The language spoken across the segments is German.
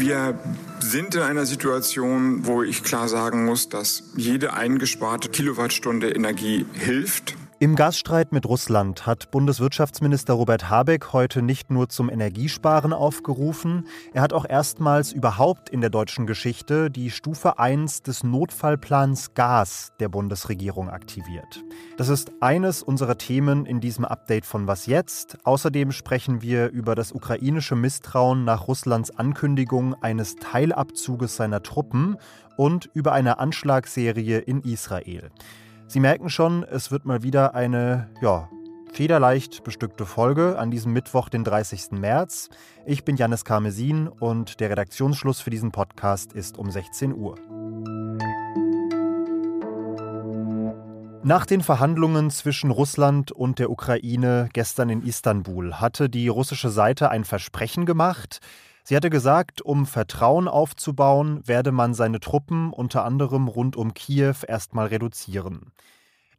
Wir sind in einer Situation, wo ich klar sagen muss, dass jede eingesparte Kilowattstunde Energie hilft. Im Gasstreit mit Russland hat Bundeswirtschaftsminister Robert Habeck heute nicht nur zum Energiesparen aufgerufen, er hat auch erstmals überhaupt in der deutschen Geschichte die Stufe 1 des Notfallplans Gas der Bundesregierung aktiviert. Das ist eines unserer Themen in diesem Update von Was jetzt. Außerdem sprechen wir über das ukrainische Misstrauen nach Russlands Ankündigung eines Teilabzuges seiner Truppen und über eine Anschlagsserie in Israel. Sie merken schon, es wird mal wieder eine, ja, federleicht bestückte Folge an diesem Mittwoch, den 30. März. Ich bin Janis Karmesin und der Redaktionsschluss für diesen Podcast ist um 16 Uhr. Nach den Verhandlungen zwischen Russland und der Ukraine gestern in Istanbul hatte die russische Seite ein Versprechen gemacht, Sie hatte gesagt, um Vertrauen aufzubauen, werde man seine Truppen unter anderem rund um Kiew erstmal reduzieren.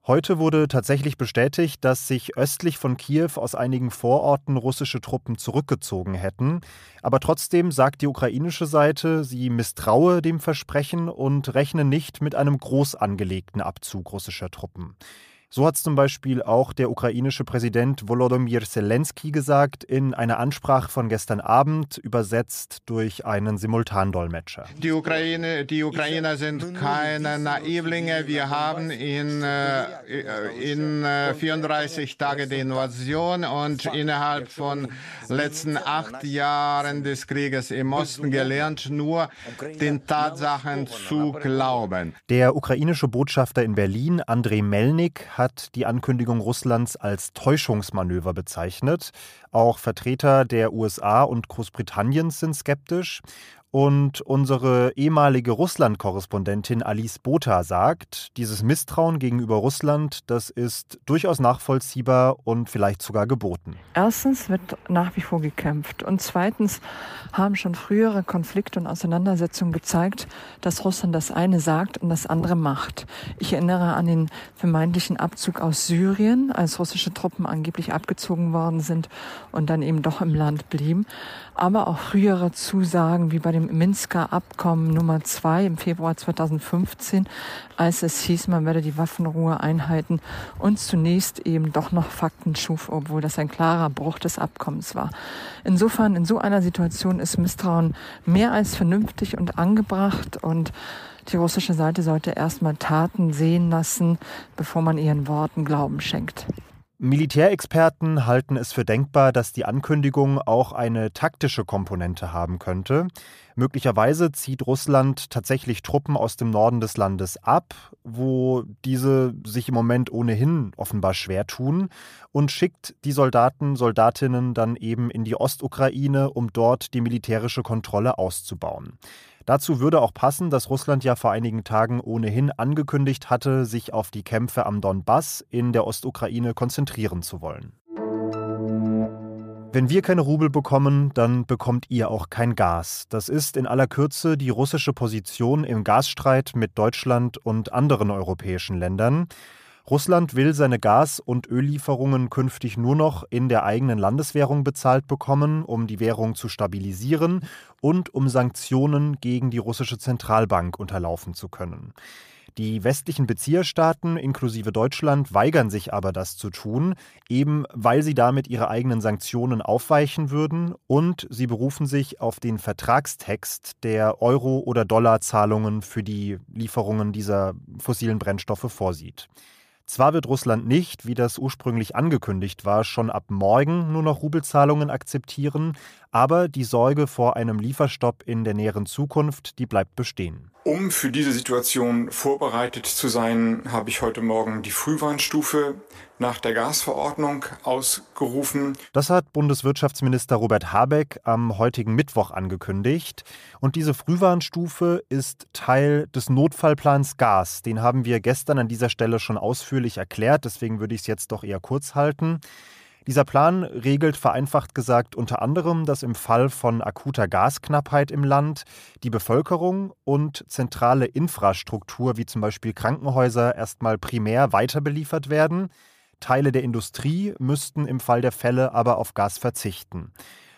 Heute wurde tatsächlich bestätigt, dass sich östlich von Kiew aus einigen Vororten russische Truppen zurückgezogen hätten. Aber trotzdem sagt die ukrainische Seite, sie misstraue dem Versprechen und rechne nicht mit einem groß angelegten Abzug russischer Truppen. So hat es zum Beispiel auch der ukrainische Präsident Volodymyr Zelensky gesagt in einer Ansprache von gestern Abend, übersetzt durch einen Simultandolmetscher. Die, Ukraine, die Ukrainer sind keine Naivlinge. Wir haben in, äh, in 34 äh, Tagen die Invasion und innerhalb von letzten acht Jahren des Krieges im Osten gelernt, nur den Tatsachen zu glauben. Der ukrainische Botschafter in Berlin, Andrei Melnik, hat die Ankündigung Russlands als Täuschungsmanöver bezeichnet. Auch Vertreter der USA und Großbritanniens sind skeptisch. Und unsere ehemalige Russland-Korrespondentin Alice Botha sagt, dieses Misstrauen gegenüber Russland, das ist durchaus nachvollziehbar und vielleicht sogar geboten. Erstens wird nach wie vor gekämpft. Und zweitens haben schon frühere Konflikte und Auseinandersetzungen gezeigt, dass Russland das eine sagt und das andere macht. Ich erinnere an den vermeintlichen Abzug aus Syrien, als russische Truppen angeblich abgezogen worden sind und dann eben doch im Land blieben. Aber auch frühere Zusagen wie bei dem dem Minsker Abkommen Nummer zwei im Februar 2015, als es hieß, man werde die Waffenruhe einhalten und zunächst eben doch noch Fakten schuf, obwohl das ein klarer Bruch des Abkommens war. Insofern, in so einer Situation ist Misstrauen mehr als vernünftig und angebracht und die russische Seite sollte erstmal Taten sehen lassen, bevor man ihren Worten Glauben schenkt. Militärexperten halten es für denkbar, dass die Ankündigung auch eine taktische Komponente haben könnte. Möglicherweise zieht Russland tatsächlich Truppen aus dem Norden des Landes ab, wo diese sich im Moment ohnehin offenbar schwer tun, und schickt die Soldaten, Soldatinnen dann eben in die Ostukraine, um dort die militärische Kontrolle auszubauen. Dazu würde auch passen, dass Russland ja vor einigen Tagen ohnehin angekündigt hatte, sich auf die Kämpfe am Donbass in der Ostukraine konzentrieren zu wollen. Wenn wir keine Rubel bekommen, dann bekommt ihr auch kein Gas. Das ist in aller Kürze die russische Position im Gasstreit mit Deutschland und anderen europäischen Ländern. Russland will seine Gas- und Öllieferungen künftig nur noch in der eigenen Landeswährung bezahlt bekommen, um die Währung zu stabilisieren und um Sanktionen gegen die russische Zentralbank unterlaufen zu können. Die westlichen Bezieherstaaten inklusive Deutschland weigern sich aber, das zu tun, eben weil sie damit ihre eigenen Sanktionen aufweichen würden und sie berufen sich auf den Vertragstext der Euro- oder Dollarzahlungen für die Lieferungen dieser fossilen Brennstoffe vorsieht. Zwar wird Russland nicht, wie das ursprünglich angekündigt war, schon ab morgen nur noch Rubelzahlungen akzeptieren, aber die Sorge vor einem Lieferstopp in der näheren Zukunft, die bleibt bestehen. Um für diese Situation vorbereitet zu sein, habe ich heute Morgen die Frühwarnstufe nach der Gasverordnung ausgerufen. Das hat Bundeswirtschaftsminister Robert Habeck am heutigen Mittwoch angekündigt. Und diese Frühwarnstufe ist Teil des Notfallplans Gas. Den haben wir gestern an dieser Stelle schon ausführlich erklärt, deswegen würde ich es jetzt doch eher kurz halten. Dieser Plan regelt vereinfacht gesagt unter anderem, dass im Fall von akuter Gasknappheit im Land die Bevölkerung und zentrale Infrastruktur wie zum Beispiel Krankenhäuser erstmal primär weiter beliefert werden. Teile der Industrie müssten im Fall der Fälle aber auf Gas verzichten.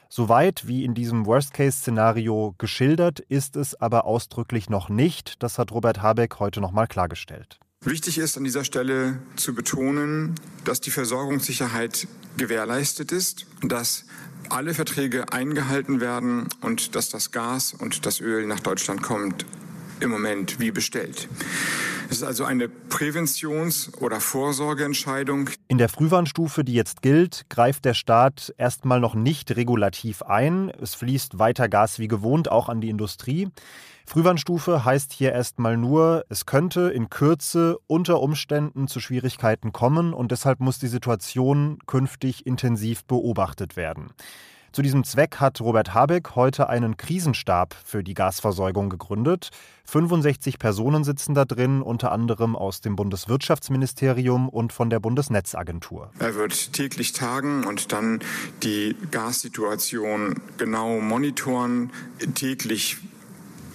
Soweit wie in diesem Worst-Case-Szenario geschildert, ist es aber ausdrücklich noch nicht. Das hat Robert Habeck heute nochmal klargestellt. Wichtig ist an dieser Stelle zu betonen, dass die Versorgungssicherheit gewährleistet ist, dass alle Verträge eingehalten werden und dass das Gas und das Öl nach Deutschland kommt im Moment wie bestellt. Es ist also eine Präventions- oder Vorsorgeentscheidung. In der Frühwarnstufe, die jetzt gilt, greift der Staat erstmal noch nicht regulativ ein. Es fließt weiter Gas wie gewohnt auch an die Industrie. Frühwarnstufe heißt hier erstmal nur, es könnte in Kürze unter Umständen zu Schwierigkeiten kommen und deshalb muss die Situation künftig intensiv beobachtet werden. Zu diesem Zweck hat Robert Habeck heute einen Krisenstab für die Gasversorgung gegründet. 65 Personen sitzen da drin, unter anderem aus dem Bundeswirtschaftsministerium und von der Bundesnetzagentur. Er wird täglich tagen und dann die Gassituation genau monitoren, täglich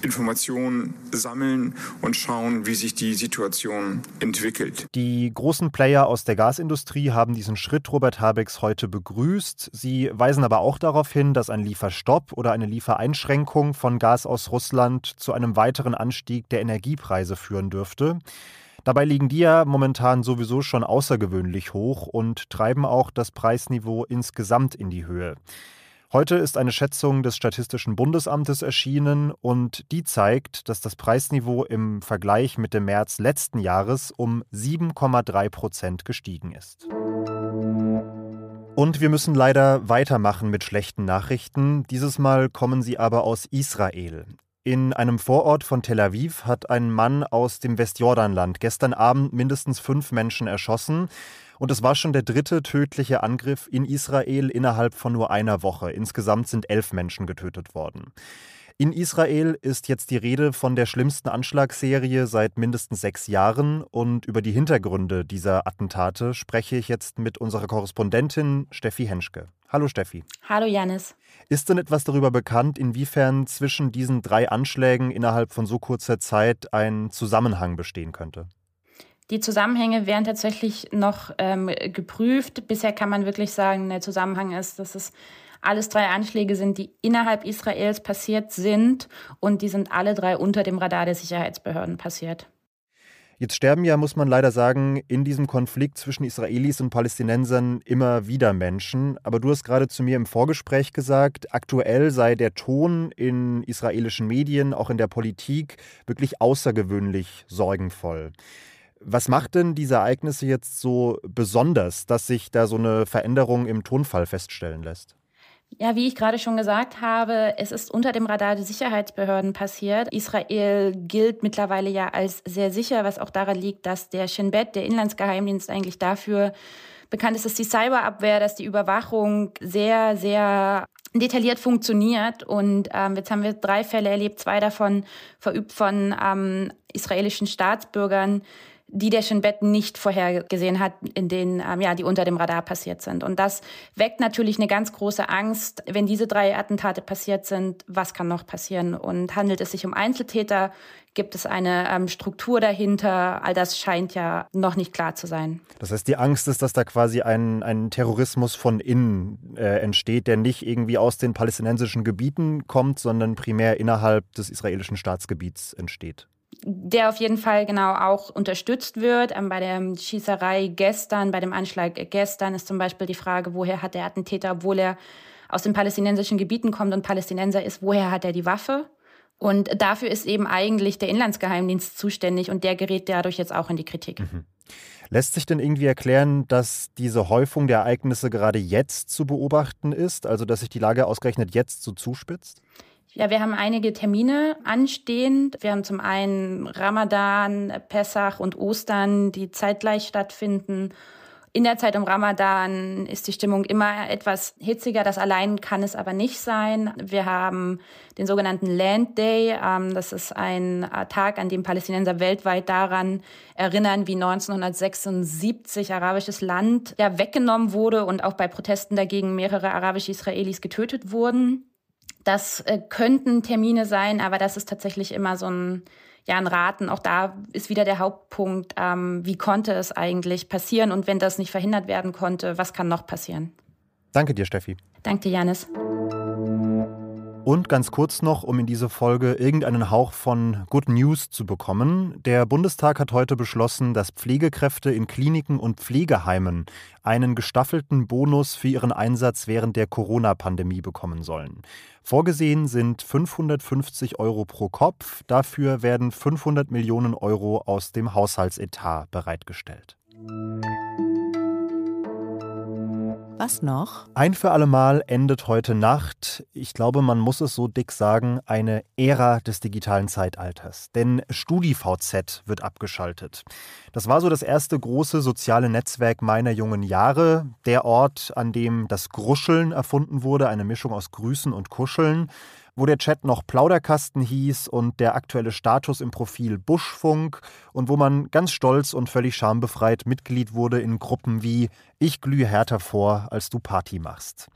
Informationen sammeln und schauen, wie sich die Situation entwickelt. Die großen Player aus der Gasindustrie haben diesen Schritt Robert Habecks heute begrüßt. Sie weisen aber auch darauf hin, dass ein Lieferstopp oder eine Liefereinschränkung von Gas aus Russland zu einem weiteren Anstieg der Energiepreise führen dürfte. Dabei liegen die ja momentan sowieso schon außergewöhnlich hoch und treiben auch das Preisniveau insgesamt in die Höhe. Heute ist eine Schätzung des Statistischen Bundesamtes erschienen und die zeigt, dass das Preisniveau im Vergleich mit dem März letzten Jahres um 7,3 Prozent gestiegen ist. Und wir müssen leider weitermachen mit schlechten Nachrichten. Dieses Mal kommen sie aber aus Israel. In einem Vorort von Tel Aviv hat ein Mann aus dem Westjordanland gestern Abend mindestens fünf Menschen erschossen. Und es war schon der dritte tödliche Angriff in Israel innerhalb von nur einer Woche. Insgesamt sind elf Menschen getötet worden. In Israel ist jetzt die Rede von der schlimmsten Anschlagsserie seit mindestens sechs Jahren und über die Hintergründe dieser Attentate spreche ich jetzt mit unserer Korrespondentin Steffi Henschke. Hallo Steffi. Hallo Janis. Ist denn etwas darüber bekannt, inwiefern zwischen diesen drei Anschlägen innerhalb von so kurzer Zeit ein Zusammenhang bestehen könnte? Die Zusammenhänge werden tatsächlich noch ähm, geprüft. Bisher kann man wirklich sagen, der Zusammenhang ist, dass es alles drei Anschläge sind, die innerhalb Israels passiert sind und die sind alle drei unter dem Radar der Sicherheitsbehörden passiert. Jetzt sterben ja, muss man leider sagen, in diesem Konflikt zwischen Israelis und Palästinensern immer wieder Menschen. Aber du hast gerade zu mir im Vorgespräch gesagt, aktuell sei der Ton in israelischen Medien, auch in der Politik, wirklich außergewöhnlich sorgenvoll. Was macht denn diese Ereignisse jetzt so besonders, dass sich da so eine Veränderung im Tonfall feststellen lässt? Ja, wie ich gerade schon gesagt habe, es ist unter dem Radar der Sicherheitsbehörden passiert. Israel gilt mittlerweile ja als sehr sicher, was auch daran liegt, dass der Shin Bet, der Inlandsgeheimdienst, eigentlich dafür bekannt ist, dass die Cyberabwehr, dass die Überwachung sehr, sehr detailliert funktioniert. Und ähm, jetzt haben wir drei Fälle erlebt, zwei davon verübt von ähm, israelischen Staatsbürgern, die der Shin nicht vorhergesehen hat, in denen, ähm, ja, die unter dem Radar passiert sind. Und das weckt natürlich eine ganz große Angst, wenn diese drei Attentate passiert sind, was kann noch passieren? Und handelt es sich um Einzeltäter? Gibt es eine ähm, Struktur dahinter? All das scheint ja noch nicht klar zu sein. Das heißt, die Angst ist, dass da quasi ein, ein Terrorismus von innen äh, entsteht, der nicht irgendwie aus den palästinensischen Gebieten kommt, sondern primär innerhalb des israelischen Staatsgebiets entsteht der auf jeden Fall genau auch unterstützt wird. Ähm, bei der Schießerei gestern, bei dem Anschlag gestern ist zum Beispiel die Frage, woher hat der Attentäter, obwohl er aus den palästinensischen Gebieten kommt und Palästinenser ist, woher hat er die Waffe? Und dafür ist eben eigentlich der Inlandsgeheimdienst zuständig und der gerät dadurch jetzt auch in die Kritik. Mhm. Lässt sich denn irgendwie erklären, dass diese Häufung der Ereignisse gerade jetzt zu beobachten ist, also dass sich die Lage ausgerechnet jetzt so zuspitzt? Ja, wir haben einige Termine anstehend. Wir haben zum einen Ramadan, Pessach und Ostern, die zeitgleich stattfinden. In der Zeit um Ramadan ist die Stimmung immer etwas hitziger. Das allein kann es aber nicht sein. Wir haben den sogenannten Land Day. Ähm, das ist ein Tag, an dem Palästinenser weltweit daran erinnern, wie 1976 arabisches Land ja weggenommen wurde und auch bei Protesten dagegen mehrere arabische Israelis getötet wurden. Das äh, könnten Termine sein, aber das ist tatsächlich immer so ein Jahren raten. Auch da ist wieder der Hauptpunkt, ähm, wie konnte es eigentlich passieren und wenn das nicht verhindert werden konnte, was kann noch passieren? Danke dir, Steffi. Danke dir, Janis. Und ganz kurz noch, um in diese Folge irgendeinen Hauch von Good News zu bekommen. Der Bundestag hat heute beschlossen, dass Pflegekräfte in Kliniken und Pflegeheimen einen gestaffelten Bonus für ihren Einsatz während der Corona-Pandemie bekommen sollen. Vorgesehen sind 550 Euro pro Kopf. Dafür werden 500 Millionen Euro aus dem Haushaltsetat bereitgestellt. Was noch? Ein für allemal endet heute Nacht, ich glaube, man muss es so dick sagen, eine Ära des digitalen Zeitalters. Denn StudiVZ wird abgeschaltet. Das war so das erste große soziale Netzwerk meiner jungen Jahre. Der Ort, an dem das Gruscheln erfunden wurde, eine Mischung aus Grüßen und Kuscheln wo der Chat noch Plauderkasten hieß und der aktuelle Status im Profil Buschfunk und wo man ganz stolz und völlig schambefreit Mitglied wurde in Gruppen wie Ich glühe härter vor, als du Party machst.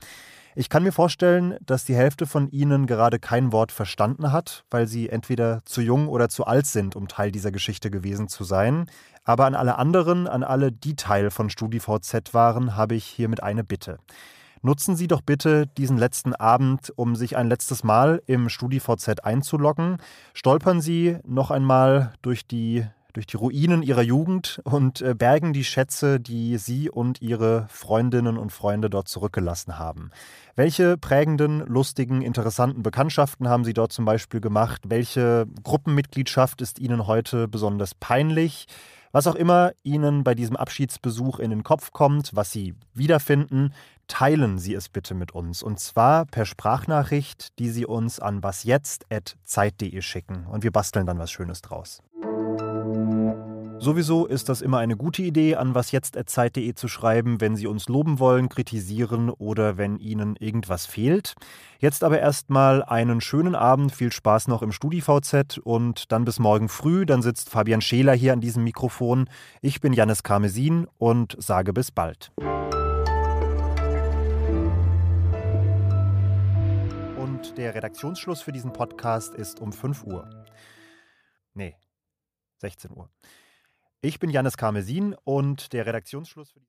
Ich kann mir vorstellen, dass die Hälfte von Ihnen gerade kein Wort verstanden hat, weil Sie entweder zu jung oder zu alt sind, um Teil dieser Geschichte gewesen zu sein. Aber an alle anderen, an alle, die Teil von StudiVZ waren, habe ich hiermit eine Bitte. Nutzen Sie doch bitte diesen letzten Abend, um sich ein letztes Mal im StudiVZ einzuloggen. Stolpern Sie noch einmal durch die durch die Ruinen ihrer Jugend und äh, bergen die Schätze, die Sie und Ihre Freundinnen und Freunde dort zurückgelassen haben. Welche prägenden, lustigen, interessanten Bekanntschaften haben Sie dort zum Beispiel gemacht? Welche Gruppenmitgliedschaft ist Ihnen heute besonders peinlich? Was auch immer Ihnen bei diesem Abschiedsbesuch in den Kopf kommt, was Sie wiederfinden, teilen Sie es bitte mit uns. Und zwar per Sprachnachricht, die Sie uns an wasjetzt.zeit.de schicken. Und wir basteln dann was Schönes draus. Sowieso ist das immer eine gute Idee, an wasjetzt.zeit.de zu schreiben, wenn Sie uns loben wollen, kritisieren oder wenn Ihnen irgendwas fehlt. Jetzt aber erstmal einen schönen Abend, viel Spaß noch im StudiVZ und dann bis morgen früh. Dann sitzt Fabian Scheler hier an diesem Mikrofon. Ich bin Jannis Karmesin und sage bis bald. Und der Redaktionsschluss für diesen Podcast ist um 5 Uhr. Nee, 16 Uhr. Ich bin Janis Karmesin und der Redaktionsschluss für die